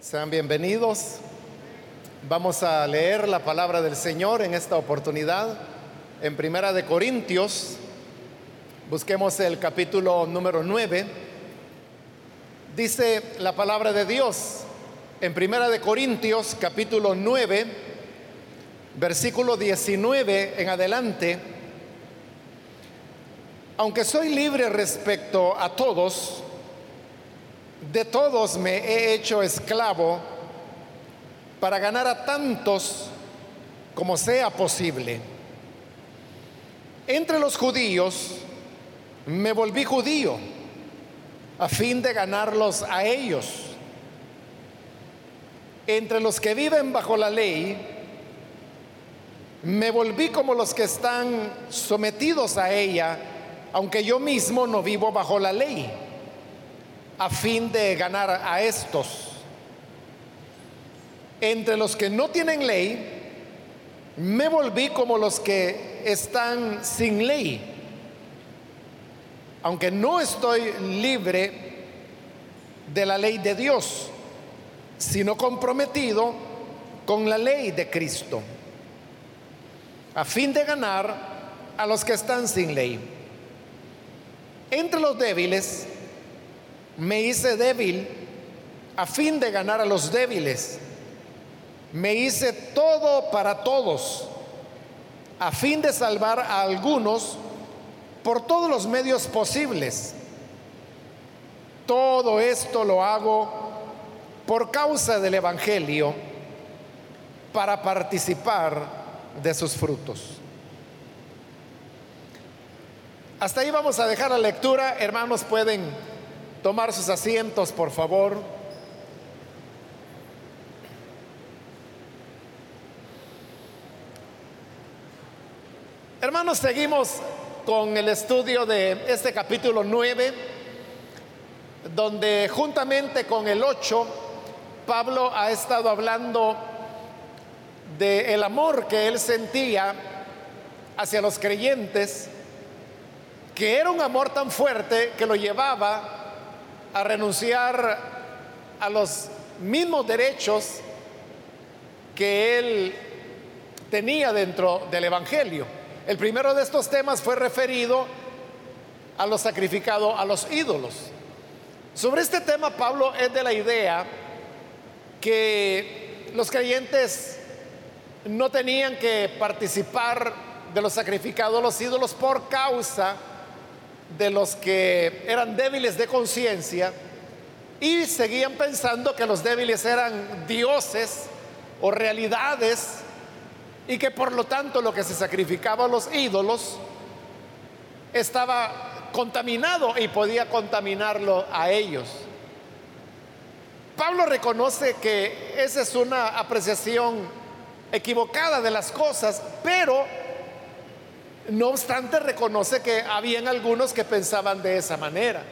Sean bienvenidos. Vamos a leer la palabra del Señor en esta oportunidad en Primera de Corintios. Busquemos el capítulo número 9. Dice la palabra de Dios en Primera de Corintios capítulo 9, versículo 19 en adelante. Aunque soy libre respecto a todos, de todos me he hecho esclavo para ganar a tantos como sea posible. Entre los judíos me volví judío a fin de ganarlos a ellos. Entre los que viven bajo la ley, me volví como los que están sometidos a ella, aunque yo mismo no vivo bajo la ley a fin de ganar a estos. Entre los que no tienen ley, me volví como los que están sin ley. Aunque no estoy libre de la ley de Dios, sino comprometido con la ley de Cristo, a fin de ganar a los que están sin ley. Entre los débiles, me hice débil a fin de ganar a los débiles. Me hice todo para todos, a fin de salvar a algunos por todos los medios posibles. Todo esto lo hago por causa del Evangelio, para participar de sus frutos. Hasta ahí vamos a dejar la lectura. Hermanos, pueden tomar sus asientos, por favor. Hermanos, seguimos con el estudio de este capítulo 9, donde juntamente con el 8, Pablo ha estado hablando de el amor que él sentía hacia los creyentes, que era un amor tan fuerte que lo llevaba a renunciar a los mismos derechos que él tenía dentro del Evangelio. El primero de estos temas fue referido a lo sacrificado a los ídolos. Sobre este tema Pablo es de la idea que los creyentes no tenían que participar de lo sacrificado a los ídolos por causa de los que eran débiles de conciencia y seguían pensando que los débiles eran dioses o realidades y que por lo tanto lo que se sacrificaba a los ídolos estaba contaminado y podía contaminarlo a ellos. Pablo reconoce que esa es una apreciación equivocada de las cosas, pero no obstante, reconoce que habían algunos que pensaban de esa manera.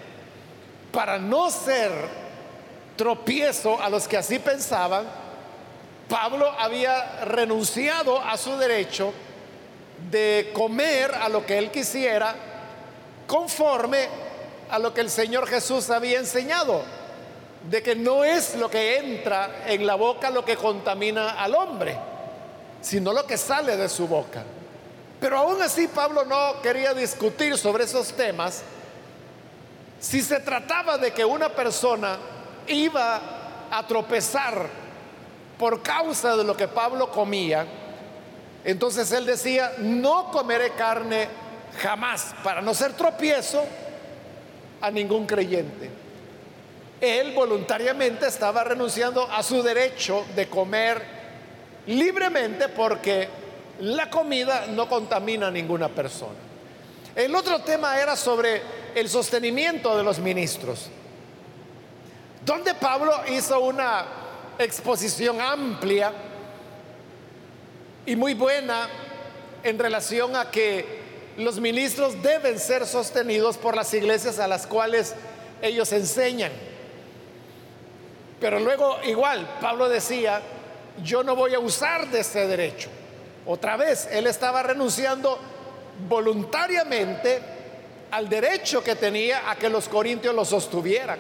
Para no ser tropiezo a los que así pensaban, Pablo había renunciado a su derecho de comer a lo que él quisiera conforme a lo que el Señor Jesús había enseñado, de que no es lo que entra en la boca lo que contamina al hombre, sino lo que sale de su boca. Pero aún así Pablo no quería discutir sobre esos temas. Si se trataba de que una persona iba a tropezar por causa de lo que Pablo comía, entonces él decía, no comeré carne jamás para no ser tropiezo a ningún creyente. Él voluntariamente estaba renunciando a su derecho de comer libremente porque la comida no contamina a ninguna persona. El otro tema era sobre el sostenimiento de los ministros, donde Pablo hizo una exposición amplia y muy buena en relación a que los ministros deben ser sostenidos por las iglesias a las cuales ellos enseñan. Pero luego igual, Pablo decía, yo no voy a usar de ese derecho. Otra vez, él estaba renunciando voluntariamente al derecho que tenía a que los corintios lo sostuvieran.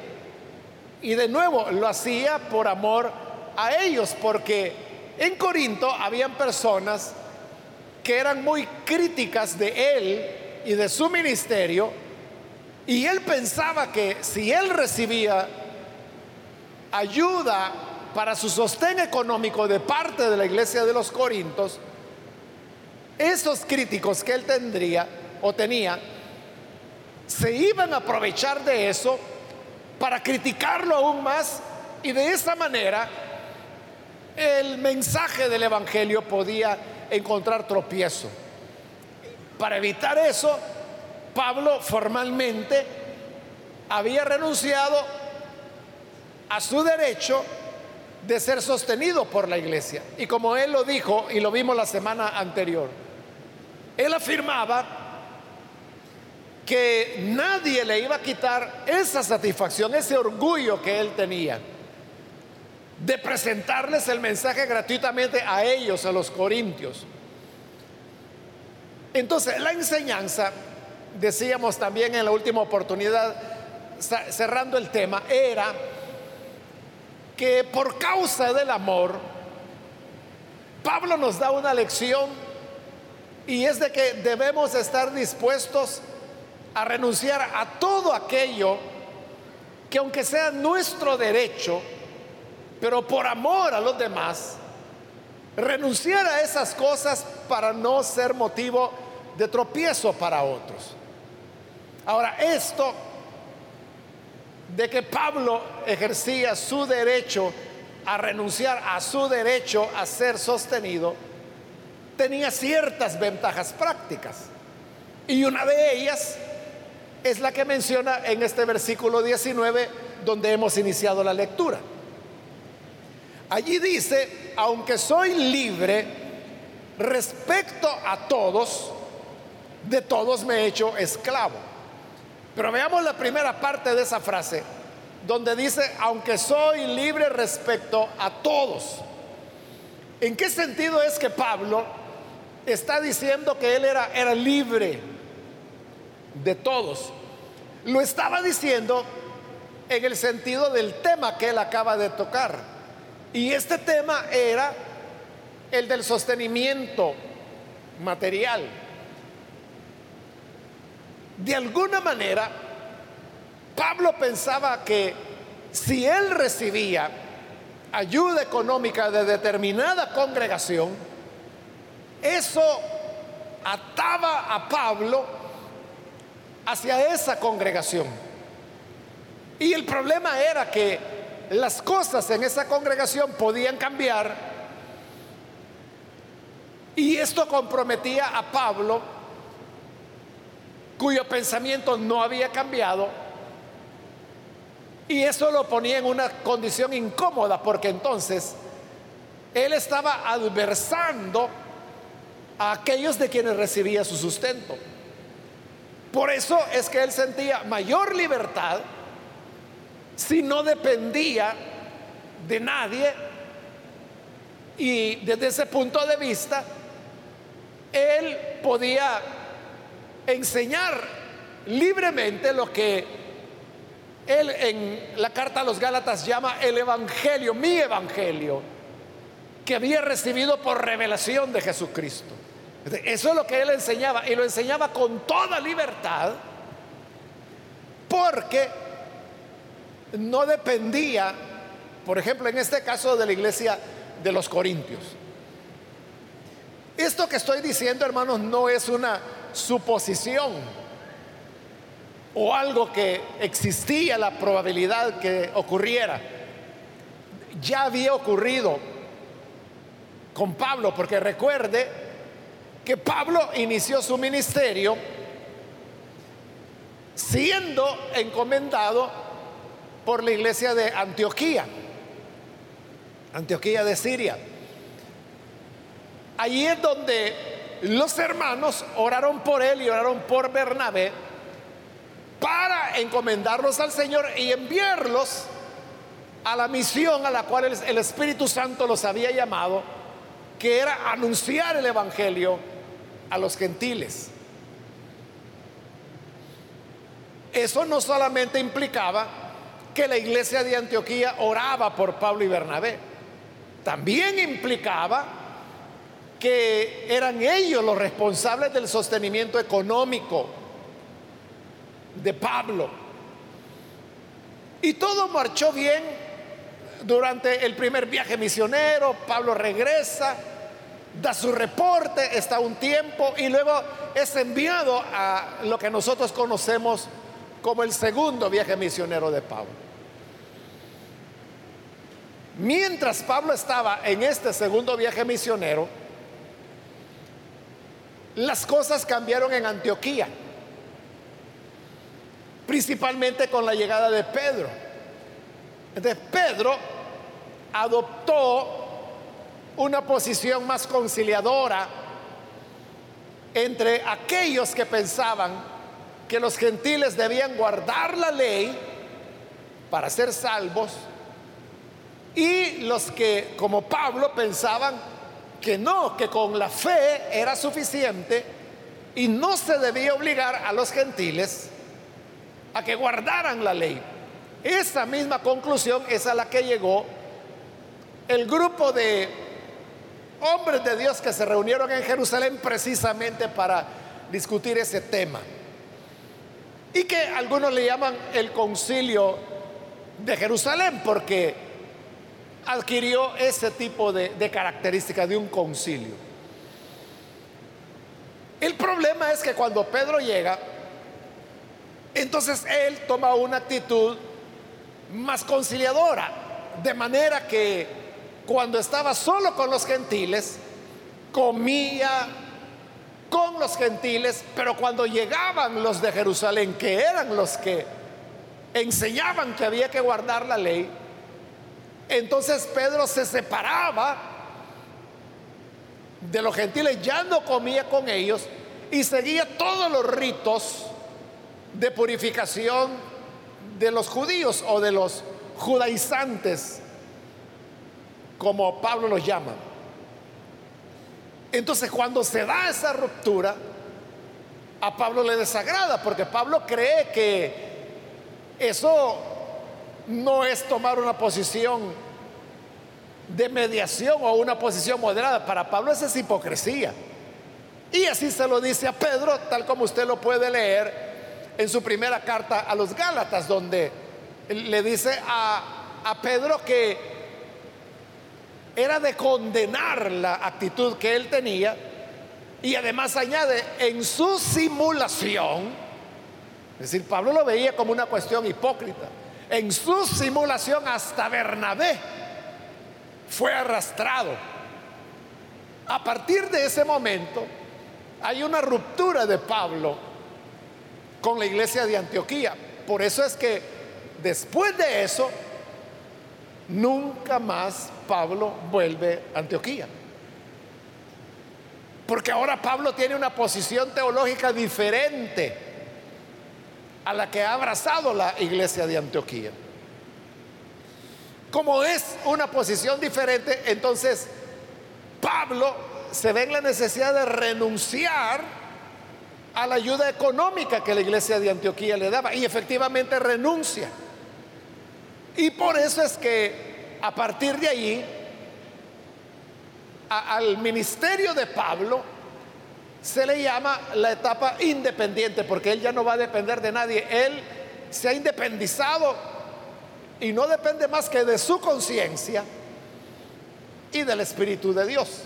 Y de nuevo lo hacía por amor a ellos, porque en Corinto habían personas que eran muy críticas de él y de su ministerio, y él pensaba que si él recibía ayuda para su sostén económico de parte de la iglesia de los Corintos, esos críticos que él tendría o tenía, se iban a aprovechar de eso para criticarlo aún más y de esa manera el mensaje del Evangelio podía encontrar tropiezo. Para evitar eso, Pablo formalmente había renunciado a su derecho de ser sostenido por la iglesia. Y como él lo dijo, y lo vimos la semana anterior, él afirmaba que nadie le iba a quitar esa satisfacción, ese orgullo que él tenía de presentarles el mensaje gratuitamente a ellos, a los corintios. Entonces, la enseñanza, decíamos también en la última oportunidad, cerrando el tema, era que por causa del amor, Pablo nos da una lección y es de que debemos estar dispuestos a renunciar a todo aquello que aunque sea nuestro derecho, pero por amor a los demás, renunciar a esas cosas para no ser motivo de tropiezo para otros. Ahora, esto de que Pablo ejercía su derecho a renunciar a su derecho a ser sostenido, tenía ciertas ventajas prácticas. Y una de ellas es la que menciona en este versículo 19 donde hemos iniciado la lectura. Allí dice, aunque soy libre respecto a todos, de todos me he hecho esclavo. Pero veamos la primera parte de esa frase, donde dice, aunque soy libre respecto a todos. ¿En qué sentido es que Pablo está diciendo que él era, era libre de todos? Lo estaba diciendo en el sentido del tema que él acaba de tocar. Y este tema era el del sostenimiento material. De alguna manera, Pablo pensaba que si él recibía ayuda económica de determinada congregación, eso ataba a Pablo hacia esa congregación. Y el problema era que las cosas en esa congregación podían cambiar y esto comprometía a Pablo cuyo pensamiento no había cambiado. Y eso lo ponía en una condición incómoda porque entonces él estaba adversando a aquellos de quienes recibía su sustento. Por eso es que él sentía mayor libertad si no dependía de nadie y desde ese punto de vista él podía enseñar libremente lo que él en la carta a los Gálatas llama el Evangelio, mi Evangelio, que había recibido por revelación de Jesucristo. Eso es lo que él enseñaba y lo enseñaba con toda libertad porque no dependía, por ejemplo, en este caso de la iglesia de los Corintios. Esto que estoy diciendo, hermanos, no es una suposición o algo que existía la probabilidad que ocurriera. Ya había ocurrido con Pablo, porque recuerde que Pablo inició su ministerio siendo encomendado por la iglesia de Antioquía, Antioquía de Siria. Allí es donde los hermanos oraron por él y oraron por Bernabé para encomendarlos al Señor y enviarlos a la misión a la cual el, Espíritu Santo los había llamado, que era anunciar el Evangelio a los gentiles. Eso no solamente implicaba que la iglesia de Antioquía oraba por Pablo y Bernabé. También implicaba que eran ellos los responsables del sostenimiento económico de Pablo. Y todo marchó bien durante el primer viaje misionero. Pablo regresa, da su reporte, está un tiempo y luego es enviado a lo que nosotros conocemos como el segundo viaje misionero de Pablo. Mientras Pablo estaba en este segundo viaje misionero, las cosas cambiaron en Antioquía, principalmente con la llegada de Pedro. Entonces Pedro adoptó una posición más conciliadora entre aquellos que pensaban que los gentiles debían guardar la ley para ser salvos y los que, como Pablo, pensaban que no, que con la fe era suficiente y no se debía obligar a los gentiles a que guardaran la ley. Esa misma conclusión es a la que llegó el grupo de hombres de Dios que se reunieron en Jerusalén precisamente para discutir ese tema. Y que algunos le llaman el concilio de Jerusalén, porque adquirió ese tipo de, de características de un concilio. El problema es que cuando Pedro llega, entonces él toma una actitud más conciliadora, de manera que cuando estaba solo con los gentiles, comía con los gentiles, pero cuando llegaban los de Jerusalén, que eran los que enseñaban que había que guardar la ley, entonces Pedro se separaba de los gentiles, ya no comía con ellos y seguía todos los ritos de purificación de los judíos o de los judaizantes, como Pablo los llama. Entonces cuando se da esa ruptura, a Pablo le desagrada, porque Pablo cree que eso no es tomar una posición de mediación o una posición moderada. Para Pablo esa es hipocresía. Y así se lo dice a Pedro, tal como usted lo puede leer en su primera carta a los Gálatas, donde le dice a, a Pedro que era de condenar la actitud que él tenía y además añade, en su simulación, es decir, Pablo lo veía como una cuestión hipócrita en su simulación hasta Bernabé fue arrastrado. A partir de ese momento hay una ruptura de Pablo con la iglesia de Antioquía. Por eso es que después de eso, nunca más Pablo vuelve a Antioquía. Porque ahora Pablo tiene una posición teológica diferente a la que ha abrazado la iglesia de Antioquía. Como es una posición diferente, entonces Pablo se ve en la necesidad de renunciar a la ayuda económica que la iglesia de Antioquía le daba y efectivamente renuncia. Y por eso es que a partir de allí, al ministerio de Pablo, se le llama la etapa independiente, porque él ya no va a depender de nadie. Él se ha independizado y no depende más que de su conciencia y del Espíritu de Dios.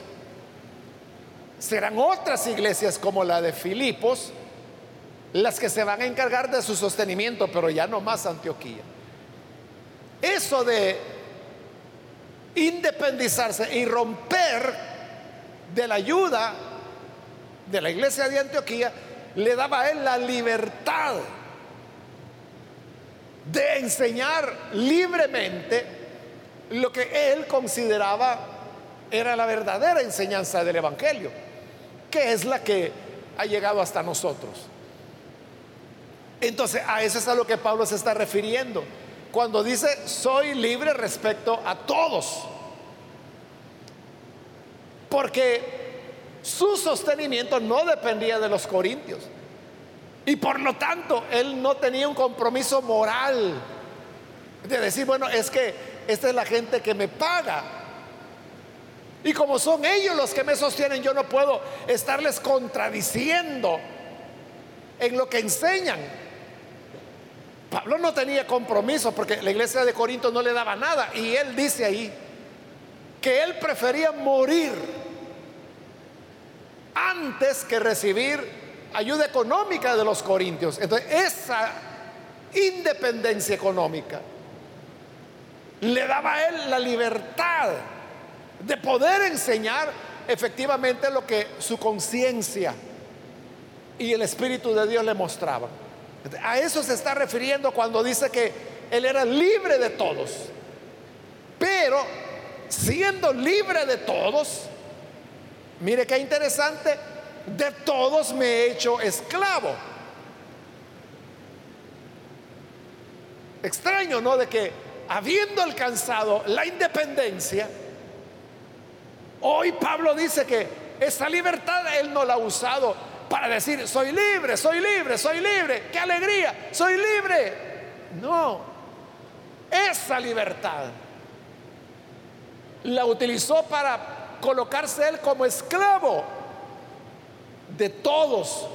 Serán otras iglesias como la de Filipos las que se van a encargar de su sostenimiento, pero ya no más Antioquía. Eso de independizarse y romper de la ayuda de la iglesia de Antioquía le daba a él la libertad de enseñar libremente lo que él consideraba era la verdadera enseñanza del Evangelio, que es la que ha llegado hasta nosotros. Entonces, a eso es a lo que Pablo se está refiriendo. Cuando dice, soy libre respecto a todos. Porque su sostenimiento no dependía de los corintios. Y por lo tanto, él no tenía un compromiso moral De decir, bueno, es que esta es la gente que me paga. Y como son ellos los que me sostienen, yo no puedo estarles contradiciendo en lo que enseñan. Pablo no tenía compromiso porque la iglesia de Corinto no le daba nada. Y él dice ahí que él prefería morir antes que recibir ayuda económica de los corintios. Entonces, esa independencia económica le daba a él la libertad de poder enseñar efectivamente lo que su conciencia y el Espíritu de Dios le mostraban. A eso se está refiriendo cuando dice que él era libre de todos. Pero siendo libre de todos, mire qué interesante, de todos me he hecho esclavo. Extraño, ¿no? De que habiendo alcanzado la independencia, hoy Pablo dice que esa libertad él no la ha usado para decir, soy libre, soy libre, soy libre, qué alegría, soy libre. No, esa libertad la utilizó para colocarse él como esclavo de todos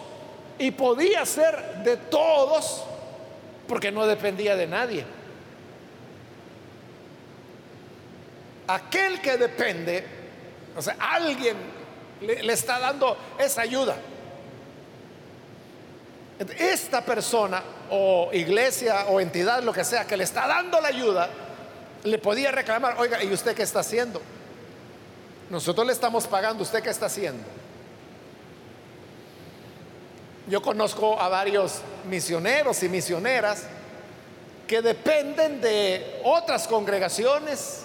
y podía ser de todos porque no dependía de nadie. Aquel que depende, o sea, alguien le, le está dando esa ayuda. Esta persona o iglesia o entidad, lo que sea, que le está dando la ayuda, le podía reclamar, oiga, ¿y usted qué está haciendo? Nosotros le estamos pagando, ¿usted qué está haciendo? Yo conozco a varios misioneros y misioneras que dependen de otras congregaciones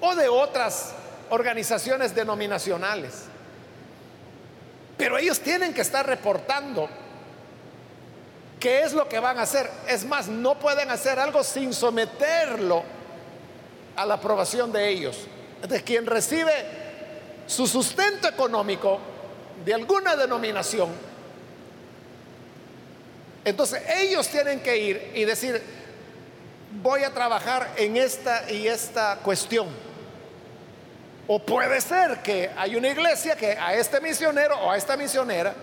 o de otras organizaciones denominacionales. Pero ellos tienen que estar reportando ¿Qué es lo que van a hacer? Es más, no pueden hacer algo sin someterlo a la aprobación de ellos. De quien recibe su sustento económico de alguna denominación. Entonces ellos tienen que ir y decir, voy a trabajar en esta y esta cuestión. O puede ser que hay una iglesia que a este misionero o a esta misionera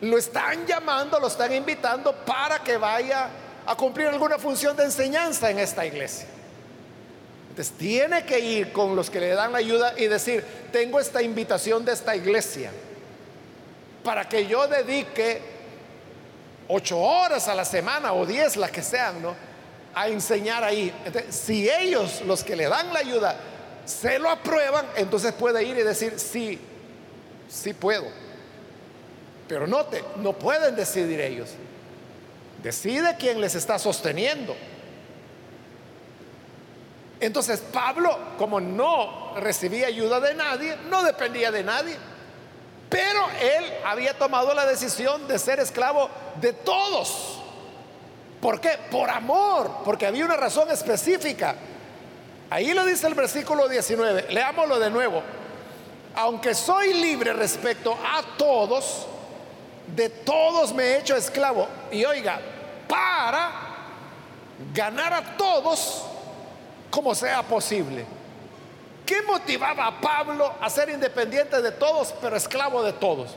lo están llamando, lo están invitando para que vaya a cumplir alguna función de enseñanza en esta iglesia. Entonces tiene que ir con los que le dan la ayuda y decir, tengo esta invitación de esta iglesia para que yo dedique ocho horas a la semana o diez, las que sean, ¿no? A enseñar ahí. Si ellos, los que le dan la ayuda, se lo aprueban, entonces puede ir y decir, sí, sí puedo. Pero note, no pueden decidir ellos. Decide quién les está sosteniendo. Entonces Pablo, como no recibía ayuda de nadie, no dependía de nadie. Pero él había tomado la decisión de ser esclavo de todos. ¿Por qué? Por amor, porque había una razón específica. Ahí lo dice el versículo 19, leámoslo de nuevo. Aunque soy libre respecto a todos, de todos me he hecho esclavo. Y oiga, para ganar a todos como sea posible. ¿Qué motivaba a Pablo a ser independiente de todos, pero esclavo de todos?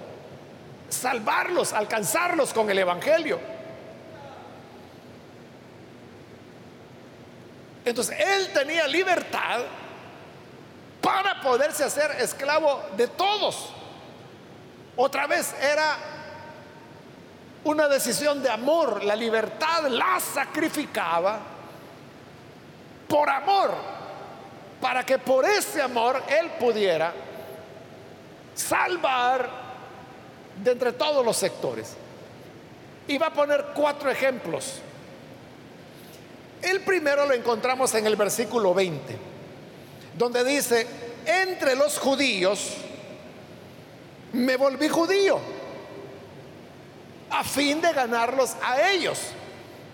Salvarlos, alcanzarlos con el Evangelio. Entonces, él tenía libertad para poderse hacer esclavo de todos. Otra vez era una decisión de amor, la libertad la sacrificaba por amor, para que por ese amor él pudiera salvar de entre todos los sectores. Y va a poner cuatro ejemplos. El primero lo encontramos en el versículo 20, donde dice, entre los judíos me volví judío a fin de ganarlos a ellos.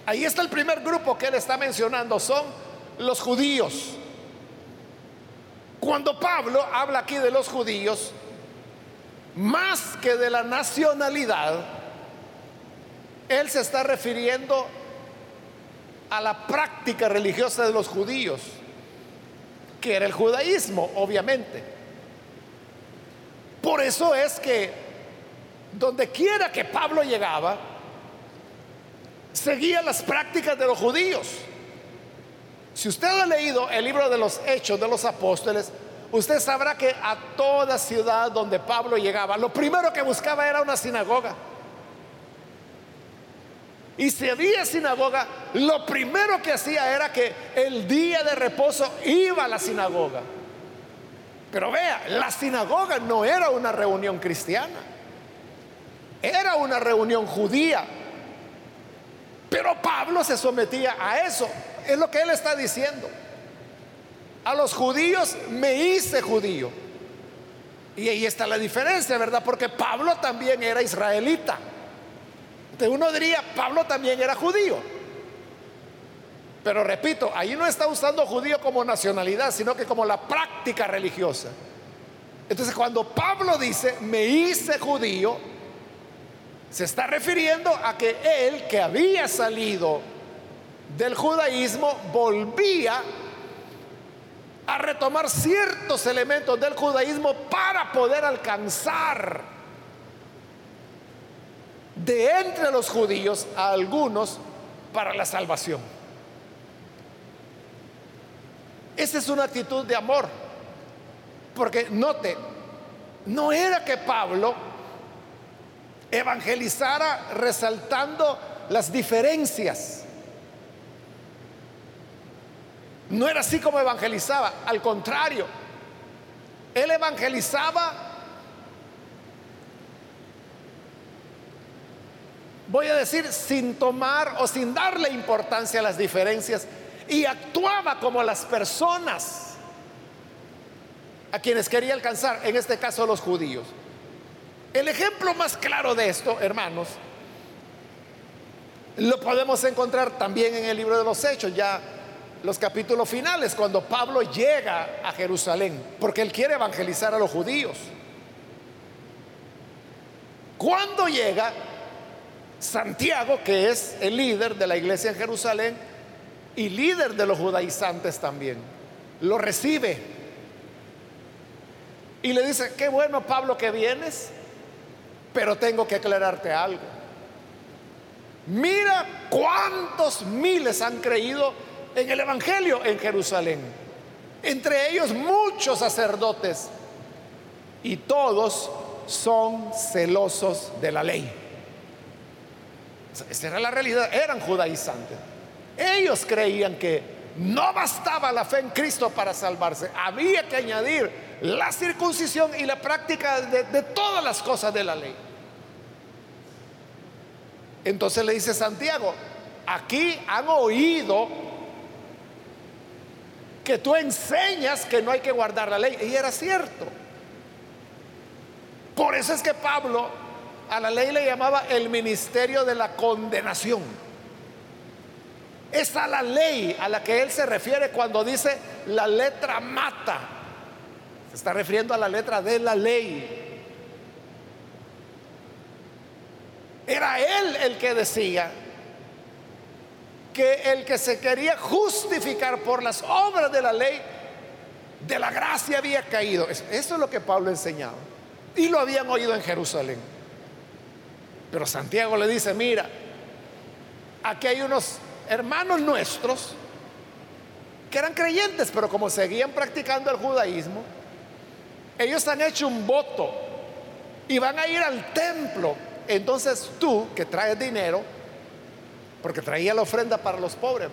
Ahí está el primer grupo que él está mencionando, son los judíos. Cuando Pablo habla aquí de los judíos, más que de la nacionalidad, él se está refiriendo a la práctica religiosa de los judíos, que era el judaísmo, obviamente. Por eso es que donde quiera que Pablo llegaba, seguía las prácticas de los judíos. Si usted ha leído el libro de los Hechos de los Apóstoles, usted sabrá que a toda ciudad donde Pablo llegaba, lo primero que buscaba era una sinagoga. Y si había sinagoga, lo primero que hacía era que el día de reposo iba a la sinagoga. Pero vea, la sinagoga no era una reunión cristiana, era una reunión judía. Pero Pablo se sometía a eso. Es lo que él está diciendo. A los judíos me hice judío. Y ahí está la diferencia, ¿verdad? Porque Pablo también era israelita. Entonces uno diría, Pablo también era judío. Pero repito, ahí no está usando judío como nacionalidad, sino que como la práctica religiosa. Entonces cuando Pablo dice, me hice judío, se está refiriendo a que él, que había salido del judaísmo, volvía a retomar ciertos elementos del judaísmo para poder alcanzar de entre los judíos a algunos para la salvación. Esa es una actitud de amor. Porque note, no era que Pablo evangelizara resaltando las diferencias. No era así como evangelizaba, al contrario, él evangelizaba, voy a decir, sin tomar o sin darle importancia a las diferencias y actuaba como las personas a quienes quería alcanzar, en este caso los judíos. El ejemplo más claro de esto, hermanos, lo podemos encontrar también en el libro de los Hechos, ya los capítulos finales, cuando Pablo llega a Jerusalén, porque él quiere evangelizar a los judíos. Cuando llega, Santiago, que es el líder de la iglesia en Jerusalén y líder de los judaizantes también, lo recibe y le dice, qué bueno Pablo que vienes, pero tengo que aclararte algo. Mira cuántos miles han creído en el Evangelio en Jerusalén. Entre ellos muchos sacerdotes. Y todos son celosos de la ley. Esa era la realidad. Eran judaizantes. Ellos creían que no bastaba la fe en Cristo para salvarse. Había que añadir la circuncisión y la práctica de, de todas las cosas de la ley. Entonces le dice Santiago, aquí han oído que tú enseñas que no hay que guardar la ley. Y era cierto. Por eso es que Pablo a la ley le llamaba el ministerio de la condenación. Es la ley a la que él se refiere cuando dice la letra mata. Se está refiriendo a la letra de la ley. Era él el que decía que el que se quería justificar por las obras de la ley, de la gracia había caído. Eso, es lo que Pablo enseñaba. Y lo habían oído en Jerusalén. Pero Santiago le dice, mira, aquí hay unos hermanos nuestros que eran creyentes, pero como seguían practicando el judaísmo, ellos han hecho un voto y van a ir al templo entonces tú, que traes dinero, porque traía la ofrenda para los pobres,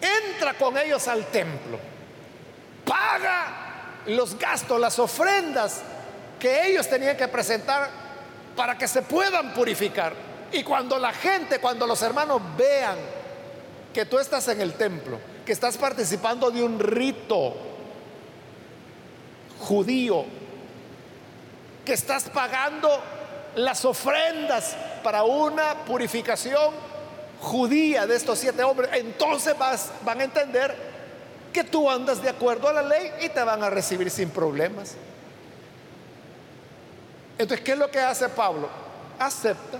entra con ellos al templo, paga los gastos, las ofrendas que ellos tenían que presentar para que se puedan purificar. Y cuando la gente, cuando los hermanos vean que tú estás en el templo, que estás participando de un rito judío, que estás pagando las ofrendas para una purificación judía de estos siete hombres, entonces vas, van a entender que tú andas de acuerdo a la ley y te van a recibir sin problemas. Entonces, ¿qué es lo que hace Pablo? Acepta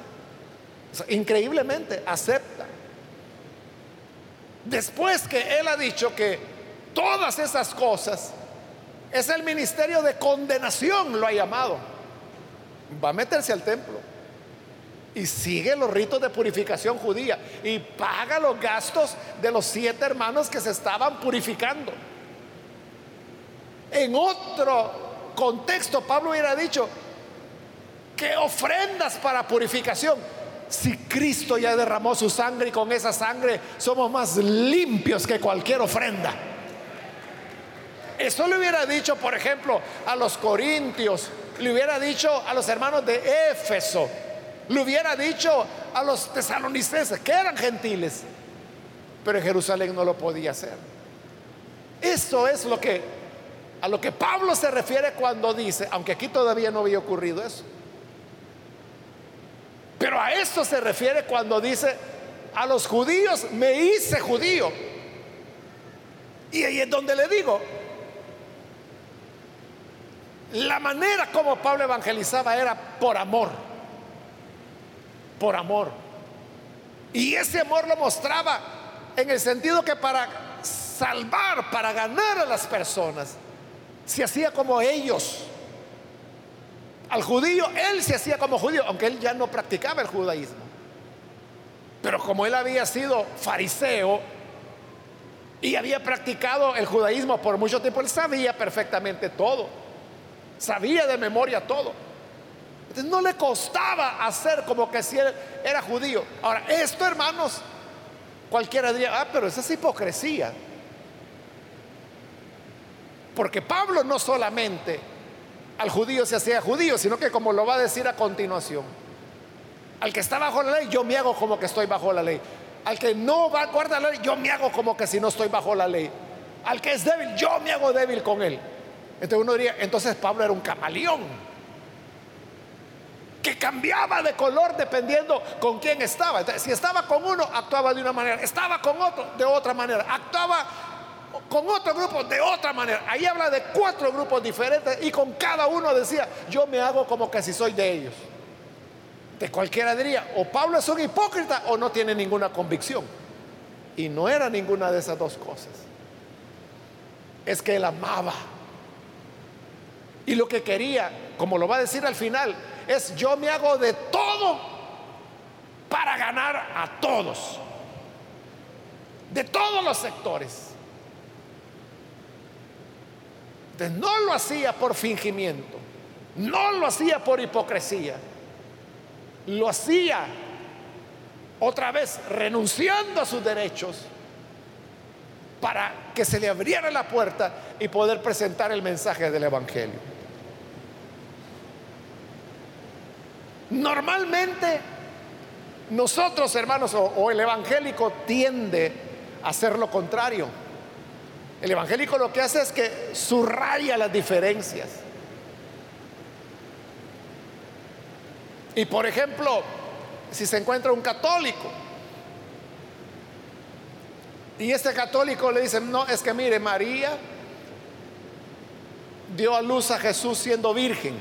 increíblemente acepta. Después que él ha dicho que todas esas cosas es el ministerio de condenación, lo ha llamado. Va a meterse al templo y sigue los ritos de purificación judía y paga los gastos de los siete hermanos que se estaban purificando. En otro contexto, Pablo hubiera dicho que ofrendas para purificación. Si Cristo ya derramó su sangre y con esa sangre somos más limpios que cualquier ofrenda. Eso le hubiera dicho, por ejemplo, a los corintios, le hubiera dicho a los hermanos de Éfeso, le hubiera dicho a los tesalonicenses, que eran gentiles, pero en Jerusalén no lo podía hacer. Eso es lo que a lo que Pablo se refiere cuando dice, aunque aquí todavía no había ocurrido eso, pero a esto se refiere cuando dice, a los judíos me hice judío. Y ahí es donde le digo, la manera como Pablo evangelizaba era por amor, por amor. Y ese amor lo mostraba en el sentido que para salvar, para ganar a las personas, se hacía como ellos. Al judío, él se hacía como judío, aunque él ya no practicaba el judaísmo. Pero como él había sido fariseo y había practicado el judaísmo por mucho tiempo, él sabía perfectamente todo. Sabía de memoria todo. Entonces no le costaba hacer como que si él era judío. Ahora, esto, hermanos, cualquiera diría, ah, pero esa es hipocresía. Porque Pablo no solamente al judío se hacía judío, sino que como lo va a decir a continuación, al que está bajo la ley, yo me hago como que estoy bajo la ley. Al que no va a guardar la ley, yo me hago como que si no estoy bajo la ley. Al que es débil, yo me hago débil con él. Entonces uno diría, entonces Pablo era un camaleón que cambiaba de color dependiendo con quién estaba. si estaba con uno, actuaba de una manera, estaba con otro, de otra manera, actuaba con otro grupo de otra manera. Ahí habla de cuatro grupos diferentes y con cada uno decía, yo me hago como que si soy de ellos. De cualquiera diría, o Pablo es un hipócrita o no tiene ninguna convicción. Y no era ninguna de esas dos cosas. Es que él amaba. Y lo que quería, como lo va a decir al final, es yo me hago de todo para ganar a todos. De todos los sectores. no lo hacía por fingimiento, no lo hacía por hipocresía, lo hacía otra vez renunciando a sus derechos para que se le abriera la puerta y poder presentar el mensaje del Evangelio. Normalmente nosotros, hermanos, o, el evangélico tiende a hacer lo contrario. El evangélico lo que hace es que subraya las diferencias. Y por ejemplo, si se encuentra un católico y este católico le dice, no, es que mire, María dio a luz a Jesús siendo virgen.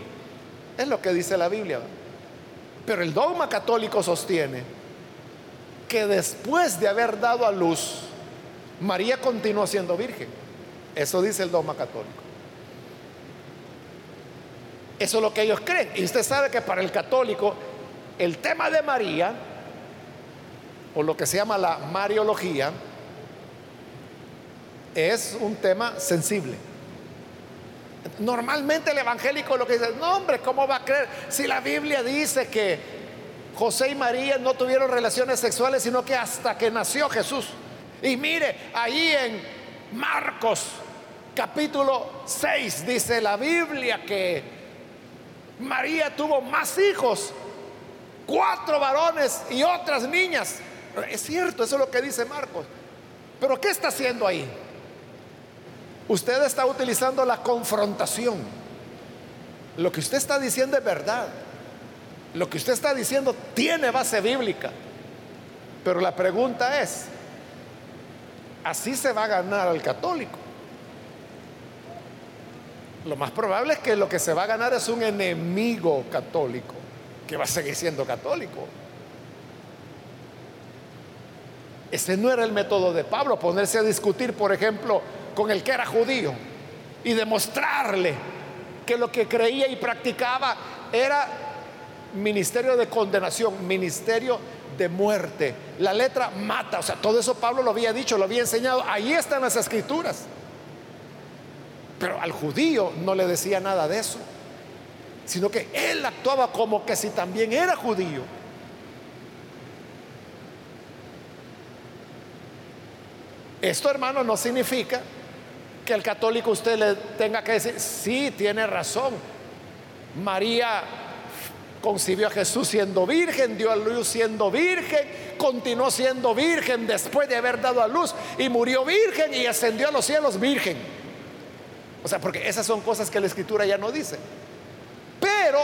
Es lo que dice la Biblia. Pero el dogma católico sostiene que después de haber dado a luz, María continuó siendo virgen. Eso dice el dogma católico. Eso es lo que ellos creen. Y usted sabe que para el católico el tema de María, o lo que se llama la mariología, es un tema sensible. Normalmente el evangélico lo que dice, no hombre, ¿cómo va a creer? Si la Biblia dice que José y María no tuvieron relaciones sexuales, sino que hasta que nació Jesús. Y mire, ahí en Marcos capítulo 6 dice la Biblia que María tuvo más hijos, cuatro varones y otras niñas. Es cierto, eso es lo que dice Marcos. Pero ¿qué está haciendo ahí? Usted está utilizando la confrontación. Lo que usted está diciendo es verdad. Lo que usted está diciendo tiene base bíblica. Pero la pregunta es, así se va a ganar al católico. Lo más probable es que lo que se va a ganar es un enemigo católico, que va a seguir siendo católico. Ese no era el método de Pablo, ponerse a discutir, por ejemplo, con el que era judío y demostrarle que lo que creía y practicaba era ministerio de condenación, ministerio de muerte. La letra mata, o sea, todo eso Pablo lo había dicho, lo había enseñado, ahí están las escrituras. Pero al judío no le decía nada de eso, sino que él actuaba como que si también era judío. Esto, hermano, no significa que el católico usted le tenga que decir, sí, tiene razón. María concibió a Jesús siendo virgen, dio a luz siendo virgen, continuó siendo virgen después de haber dado a luz y murió virgen y ascendió a los cielos virgen. O sea, porque esas son cosas que la escritura ya no dice. Pero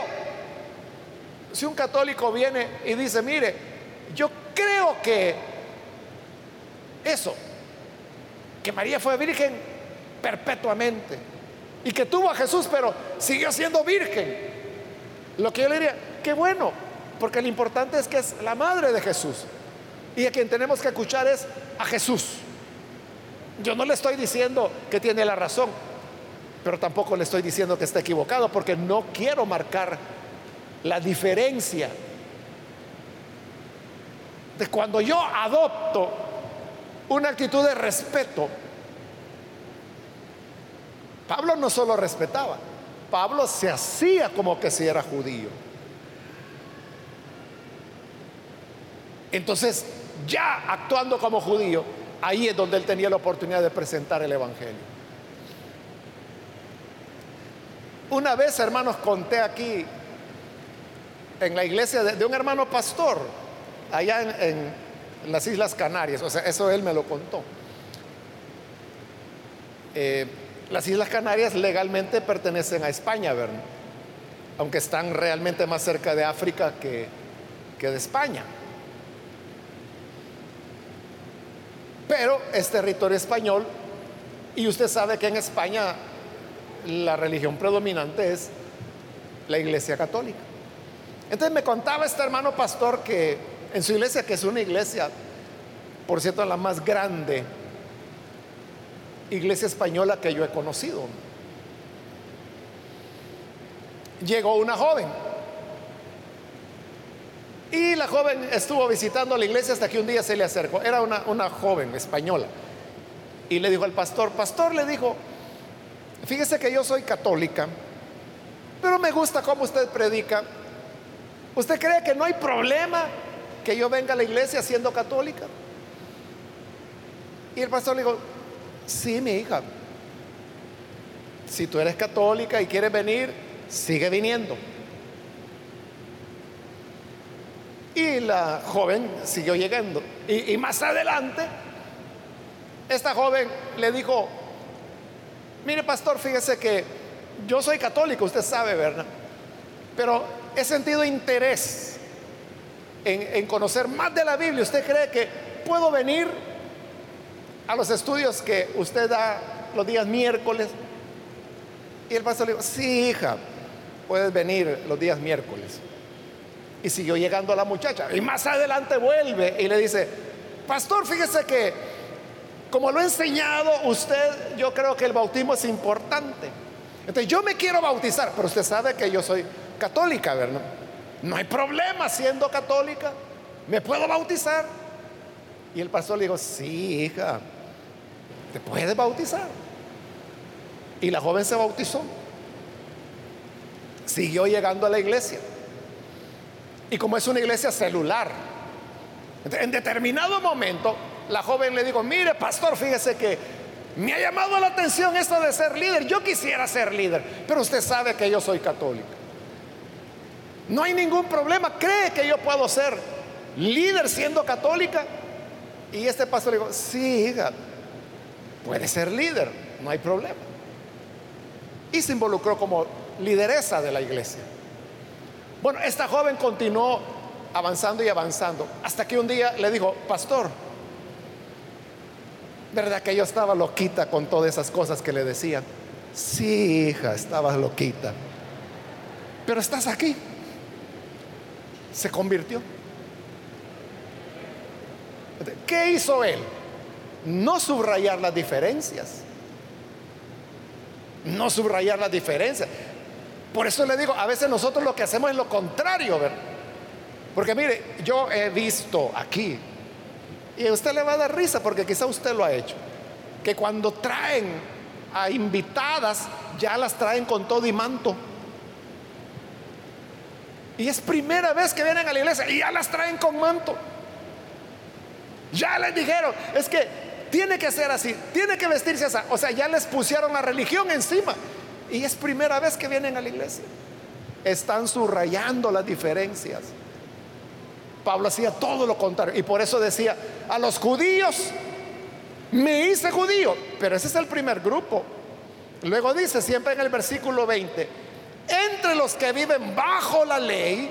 si un católico viene y dice, mire, yo creo que eso, que María fue virgen perpetuamente y que tuvo a Jesús, pero siguió siendo virgen. Lo que yo le diría, qué bueno, porque lo importante es que es la madre de Jesús. Y a quien tenemos que escuchar es a Jesús. Yo no le estoy diciendo que tiene la razón, pero tampoco le estoy diciendo que está equivocado, porque no quiero marcar la diferencia de cuando yo adopto una actitud de respeto. Pablo no solo respetaba, Pablo se hacía como que si era judío. Entonces, ya actuando como judío, ahí es donde él tenía la oportunidad de presentar el Evangelio. Una vez, hermanos, conté aquí en la iglesia de, un hermano pastor, allá en las Islas Canarias, o sea, eso él me lo contó. Eh, las Islas Canarias legalmente pertenecen a España, ¿verdad? Aunque están realmente más cerca de África que, que de España. Pero es territorio español y usted sabe que en España la religión predominante es la iglesia católica. Entonces me contaba este hermano pastor que en su iglesia, que es una iglesia, por cierto, la más grande iglesia española que yo he conocido. Llegó una joven. Y la joven estuvo visitando la iglesia hasta que un día se le acercó. Era una, una joven española. Y le dijo al pastor, pastor le dijo, fíjese que yo soy católica, pero me gusta cómo usted predica. ¿Usted cree que no hay problema que yo venga a la iglesia siendo católica? Y el pastor le dijo, sí, mi hija, si tú eres católica y quieres venir, sigue viniendo. Y la joven siguió llegando. Y, más adelante, esta joven le dijo, mire pastor, fíjese que yo soy católico, usted sabe, ¿verdad? Pero he sentido interés en, conocer más de la Biblia, ¿usted cree que puedo venir a los estudios que usted da los días miércoles? Y el pastor le dijo, sí, hija, puedes venir los días miércoles. Y siguió llegando a la muchacha. Y más adelante vuelve y le dice, pastor, fíjese que como lo he enseñado usted, yo creo que el bautismo es importante. Entonces yo me quiero bautizar, pero usted sabe que yo soy católica, ¿verdad? No hay problema siendo católica. ¿Me puedo bautizar? Y el pastor le dijo, sí, hija, te puedes bautizar. Y la joven se bautizó. Siguió llegando a la iglesia. Y como es una iglesia celular, en determinado momento la joven le dijo, mire pastor, fíjese que me ha llamado la atención esto de ser líder. Yo quisiera ser líder, pero usted sabe que yo soy católica. No hay ningún problema. ¿Cree que yo puedo ser líder siendo católica? Y este pastor le dijo, sí, hija, puede ser líder, no hay problema. Y se involucró como lideresa de la iglesia. Bueno, esta joven continuó avanzando y avanzando, hasta que un día le dijo, pastor, ¿verdad que yo estaba loquita con todas esas cosas que le decían? Sí, hija, estabas loquita, pero estás aquí se convirtió. ¿qué hizo él? No subrayar las diferencias. No subrayar las diferencias. Por eso le digo, a veces nosotros lo que hacemos es lo contrario, ¿verdad? Porque mire, yo he visto aquí, y a usted le va a dar risa porque quizá usted lo ha hecho, que cuando traen a invitadas, ya las traen con todo y manto. Y es primera vez que vienen a la iglesia y ya las traen con manto. Ya les dijeron, es que tiene que ser así, tiene que vestirse así. O sea, ya les pusieron la religión encima. Y es primera vez que vienen a la iglesia. Están subrayando las diferencias. Pablo hacía todo lo contrario. Y por eso decía, a los judíos me hice judío. Pero ese es el primer grupo. Luego dice siempre en el versículo 20, entre los que viven bajo la ley,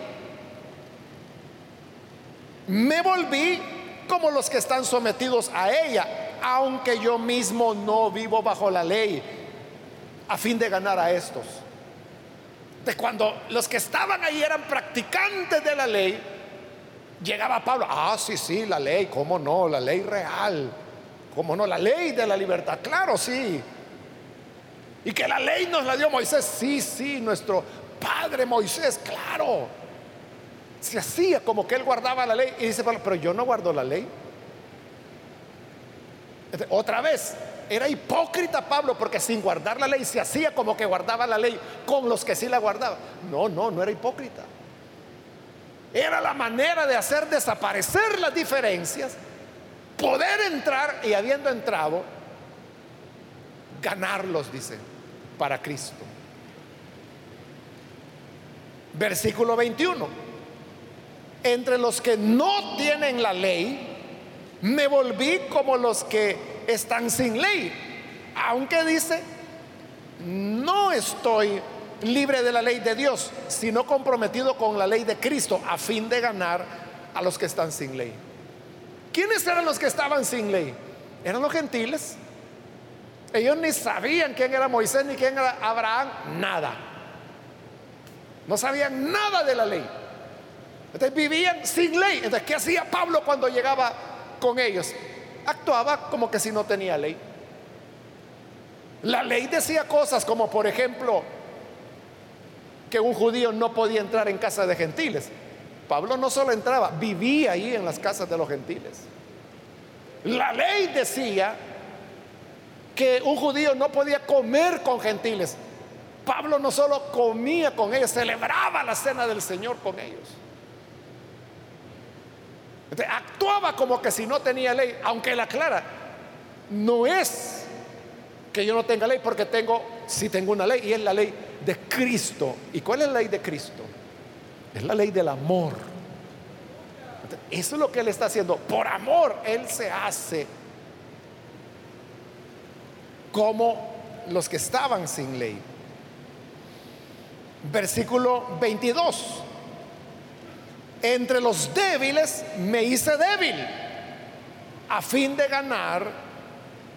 me volví como los que están sometidos a ella, aunque yo mismo no vivo bajo la ley, a fin de ganar a estos. De cuando los que estaban ahí eran practicantes de la ley, llegaba Pablo, ah, sí, sí, la ley, cómo no, la ley real, cómo no, la ley de la libertad, claro, sí. Y que la ley nos la dio Moisés, sí, sí, nuestro padre Moisés, claro. Se hacía como que él guardaba la ley y dice, pero yo no guardo la ley. Otra vez, era hipócrita Pablo porque sin guardar la ley se hacía como que guardaba la ley con los que sí la guardaban. No, no, no era hipócrita. Era la manera de hacer desaparecer las diferencias, poder entrar y habiendo entrado, ganarlos, dice, para Cristo. Versículo 21 entre los que no tienen la ley, me volví como los que están sin ley. Aunque dice, no estoy libre de la ley de Dios, sino comprometido con la ley de Cristo a fin de ganar a los que están sin ley. ¿Quiénes eran los que estaban sin ley? Eran los gentiles. Ellos ni sabían quién era Moisés ni quién era Abraham, nada. No sabían nada de la ley. Entonces vivían sin ley. Entonces, ¿qué hacía Pablo cuando llegaba con ellos? Actuaba como que si no tenía ley. La ley decía cosas como, por ejemplo, que un judío no podía entrar en casa de gentiles. Pablo no solo entraba, vivía ahí en las casas de los gentiles. La ley decía que un judío no podía comer con gentiles. Pablo no solo comía con ellos, celebraba la cena del Señor con ellos actuaba como que si no tenía ley, aunque la clara, no es que yo no tenga ley, porque tengo, si tengo una ley, y es la ley de Cristo. ¿Y cuál es la ley de Cristo? Es la ley del amor. Eso es lo que Él está haciendo. Por amor, Él se hace como los que estaban sin ley. Versículo 22 entre los débiles me hice débil a fin de ganar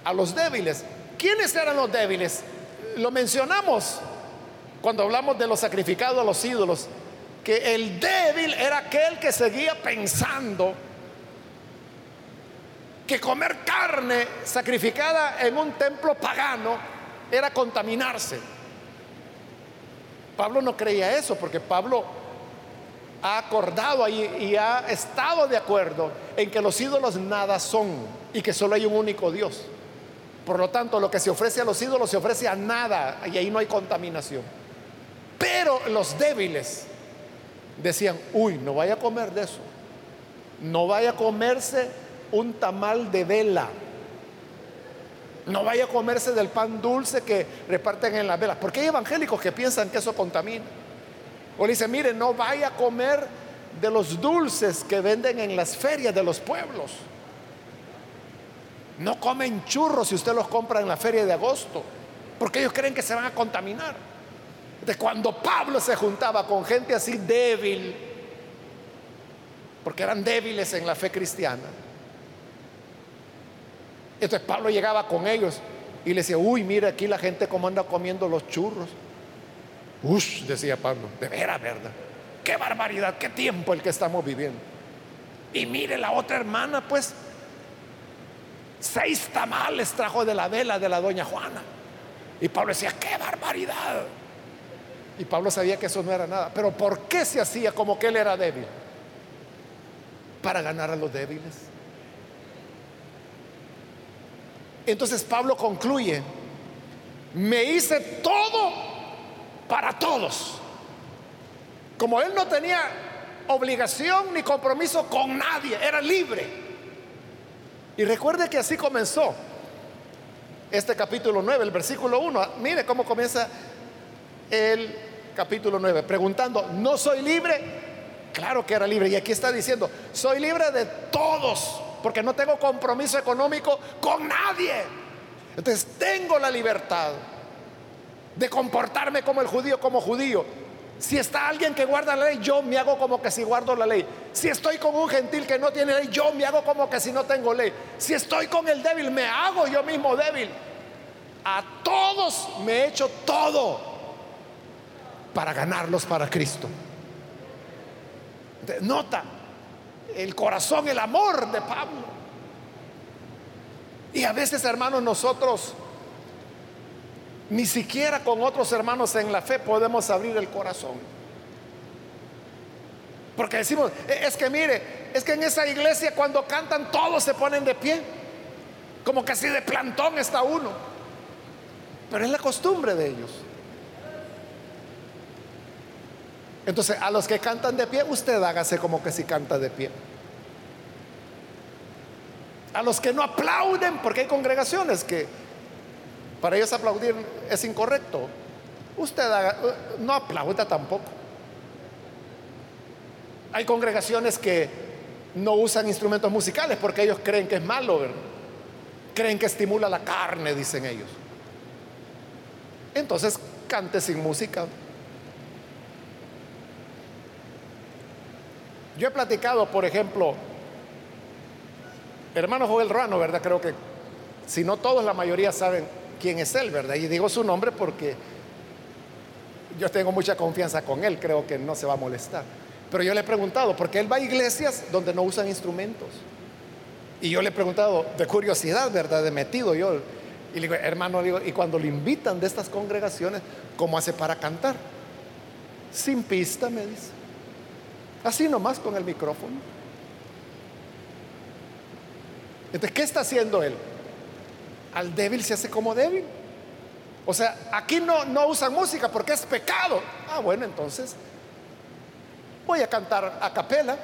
a los débiles. ¿Quiénes eran los débiles? Lo mencionamos cuando hablamos de los sacrificados a los ídolos, que el débil era aquel que seguía pensando que comer carne sacrificada en un templo pagano era contaminarse. Pablo no creía eso porque Pablo ha acordado ahí y ha estado de acuerdo en que los ídolos nada son y que solo hay un único Dios. Por lo tanto, lo que se ofrece a los ídolos se ofrece a nada y ahí no hay contaminación. Pero los débiles decían, uy, no vaya a comer de eso. No vaya a comerse un tamal de vela. No vaya a comerse del pan dulce que reparten en las velas. Porque hay evangélicos que piensan que eso contamina. O le dice, mire, no vaya a comer de los dulces que venden en las ferias de los pueblos. No comen churros si usted los compra en la feria de agosto, porque ellos creen que se van a contaminar. De cuando Pablo se juntaba con gente así débil, porque eran débiles en la fe cristiana, entonces Pablo llegaba con ellos y le decía, uy, mire aquí la gente como anda comiendo los churros. Ush, decía Pablo, de veras, ¿verdad? Qué barbaridad, qué tiempo el que estamos viviendo. Y mire la otra hermana, pues, Seis tamales trajo de la vela de la doña Juana. Y Pablo decía, qué barbaridad. Y Pablo sabía que eso no era nada. Pero ¿por qué se hacía como que él era débil? Para ganar a los débiles. Entonces Pablo concluye, me hice todo para todos. Como él no tenía obligación ni compromiso con nadie, era libre. Y recuerde que así comenzó este capítulo 9, el versículo 1. Mire cómo comienza el capítulo 9, preguntando, ¿no soy libre? Claro que era libre. Y aquí está diciendo, soy libre de todos, porque no tengo compromiso económico con nadie. Entonces tengo la libertad de comportarme como el judío, como judío. Si está alguien que guarda la ley, yo me hago como que si guardo la ley. Si estoy con un gentil que no tiene ley, yo me hago como que si no tengo ley. Si estoy con el débil, me hago yo mismo débil. A todos me he hecho todo para ganarlos para Cristo. Nota el corazón, el amor de Pablo. Y a veces, hermanos, nosotros ni siquiera con otros hermanos en la fe podemos abrir el corazón. Porque decimos, e, es que mire, es que en esa iglesia cuando cantan todos se ponen de pie. Como que así de plantón está uno. Pero es la costumbre de ellos. Entonces, a los que cantan de pie, usted hágase como que si canta de pie. A los que no aplauden, porque hay congregaciones que para ellos aplaudir es incorrecto. Usted no aplauda tampoco. Hay congregaciones que no usan instrumentos musicales porque ellos creen que es malo, creen que estimula la carne, dicen ellos. Entonces cante sin música. Yo he platicado, por ejemplo, hermano Joel Rano, ¿verdad? Creo que si no todos, la mayoría saben quién es él, ¿verdad? Y digo su nombre porque yo tengo mucha confianza con él, creo que no se va a molestar. Pero yo le he preguntado, porque él va a iglesias donde no usan instrumentos. Y yo le he preguntado, de curiosidad, ¿verdad? De metido yo. Y le digo, hermano, digo, y cuando le invitan de estas congregaciones, ¿cómo hace para cantar? Sin pista, me dice. Así nomás con el micrófono. Entonces, ¿qué está haciendo él? Al débil se hace como débil. O sea, aquí no, no usan música porque es pecado. Ah, bueno, entonces voy a cantar a capela.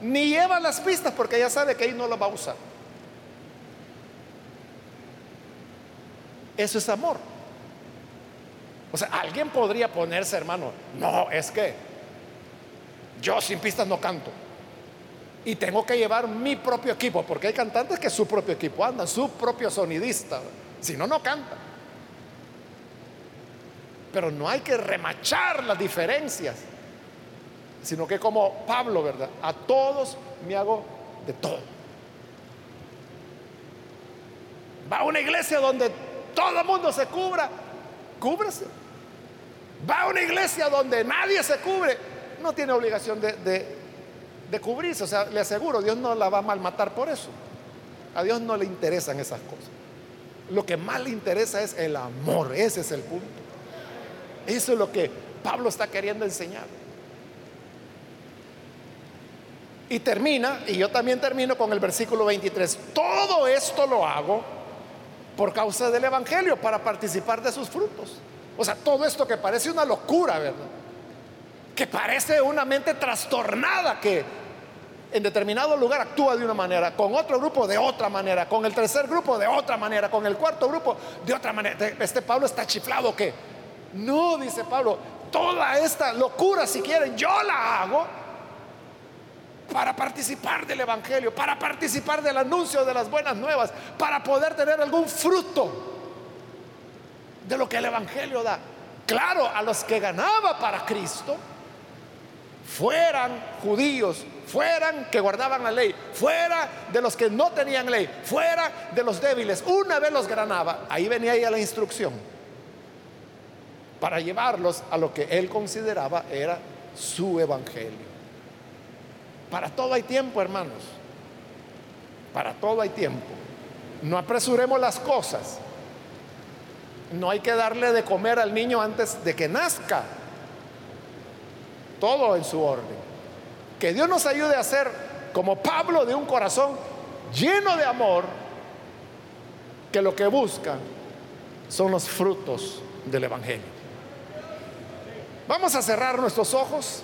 Ni lleva las pistas porque ya sabe que ahí no lo va a usar. Eso es amor. O sea, alguien podría ponerse, hermano, no, es que yo sin pistas no canto. Y tengo que llevar mi propio equipo, porque hay cantantes que su propio equipo andan, su propio sonidista. Si no, no canta. Pero no hay que remachar las diferencias, sino que como Pablo, ¿verdad? A todos me hago de todo. Va a una iglesia donde todo el mundo se cubra, cúbrase. Va a una iglesia donde nadie se cubre, no tiene obligación de, de, cubrirse. O sea, le aseguro, Dios no la va a malmatar por eso. A Dios no le interesan esas cosas. Lo que más le interesa es el amor. Ese es el punto. Eso es lo que Pablo está queriendo enseñar. Y termina, y yo también termino con el versículo 23. Todo esto lo hago por causa del Evangelio, para participar de sus frutos. O sea, todo esto que parece una locura, ¿verdad? Que parece una mente trastornada que en determinado lugar actúa de una manera, con otro grupo de otra manera, con el tercer grupo de otra manera, con el cuarto grupo de otra manera. Este Pablo está chiflado que no, dice Pablo, toda esta locura, si quieren, yo la hago para participar del Evangelio, para participar del anuncio de las buenas nuevas, para poder tener algún fruto de lo que el Evangelio da. Claro, a los que ganaba para Cristo, fueran judíos, fueran que guardaban la ley, fuera de los que no tenían ley, fuera de los débiles, una vez los granaba, ahí venía ya la instrucción para llevarlos a lo que él consideraba era su evangelio. Para todo hay tiempo, hermanos. Para todo hay tiempo. No apresuremos las cosas. No hay que darle de comer al niño antes de que nazca. Todo en su orden. Que Dios nos ayude a ser como Pablo de un corazón lleno de amor, que lo que busca son los frutos del Evangelio. Vamos a cerrar nuestros ojos.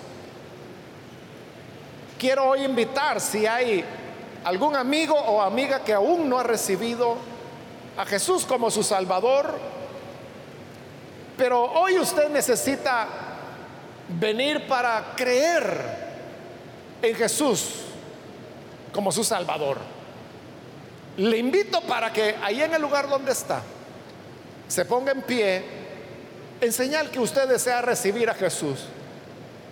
Quiero hoy invitar si hay algún amigo o amiga que aún no ha recibido a Jesús como su Salvador, pero hoy usted necesita venir para creer en Jesús como su Salvador. Le invito para que ahí en el lugar donde está se ponga en pie en señal que usted desea recibir a Jesús.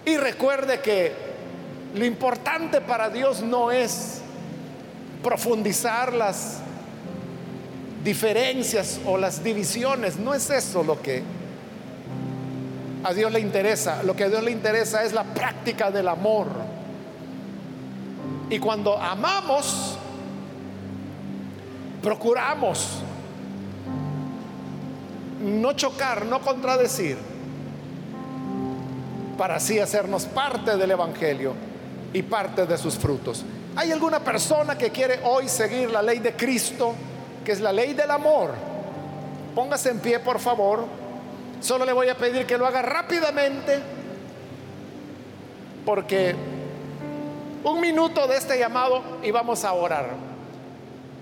Y recuerde que lo importante para Dios no es profundizar las diferencias o las divisiones, no es eso lo que a Dios le interesa. Lo que a Dios le interesa es la práctica del amor. Y cuando amamos, procuramos no chocar, no contradecir, para así hacernos parte del Evangelio y parte de sus frutos. ¿Hay alguna persona que quiere hoy seguir la ley de Cristo, que es la ley del amor? Póngase en pie, por favor. Solo le voy a pedir que lo haga rápidamente, porque un minuto de este llamado y vamos a orar.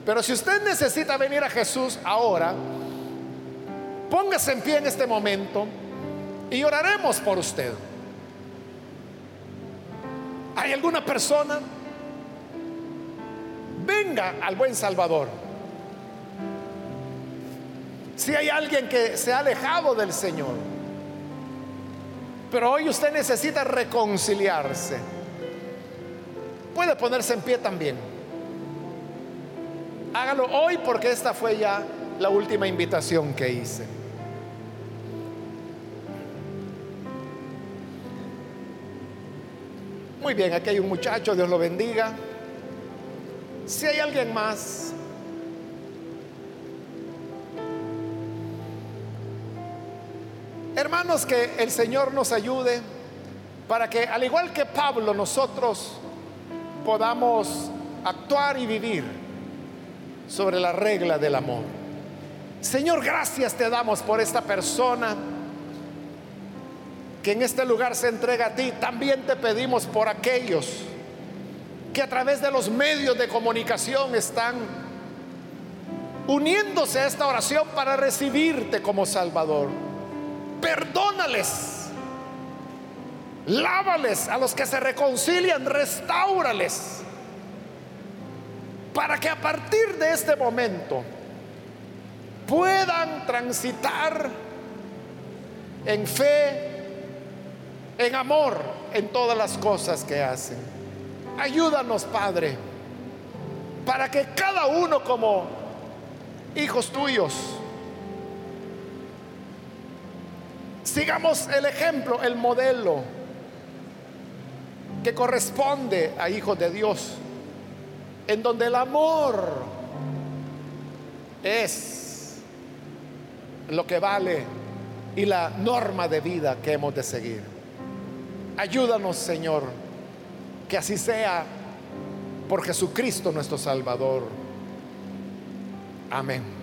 Pero si usted necesita venir a Jesús ahora, póngase en pie en este momento y oraremos por usted. ¿Hay alguna persona? Venga al buen Salvador. Si hay alguien que se ha alejado del Señor, pero hoy usted necesita reconciliarse, puede ponerse en pie también. Hágalo hoy porque esta fue ya la última invitación que hice. Muy bien, aquí hay un muchacho, Dios lo bendiga. Si hay alguien más, hermanos, que el Señor nos ayude para que, al igual que Pablo, nosotros podamos actuar y vivir sobre la regla del amor. Señor, gracias te damos por esta persona que en este lugar se entrega a ti. También te pedimos por aquellos que a través de los medios de comunicación están uniéndose a esta oración para recibirte como Salvador. Perdónales. Lávales a los que se reconcilian, restaurales. Para que a partir de este momento puedan transitar en fe, en amor, en todas las cosas que hacen. Ayúdanos, Padre, para que cada uno como hijos tuyos sigamos el ejemplo, el modelo que corresponde a hijos de Dios, en donde el amor es lo que vale y la norma de vida que hemos de seguir. Ayúdanos, Señor, que así sea por Jesucristo nuestro Salvador. Amén.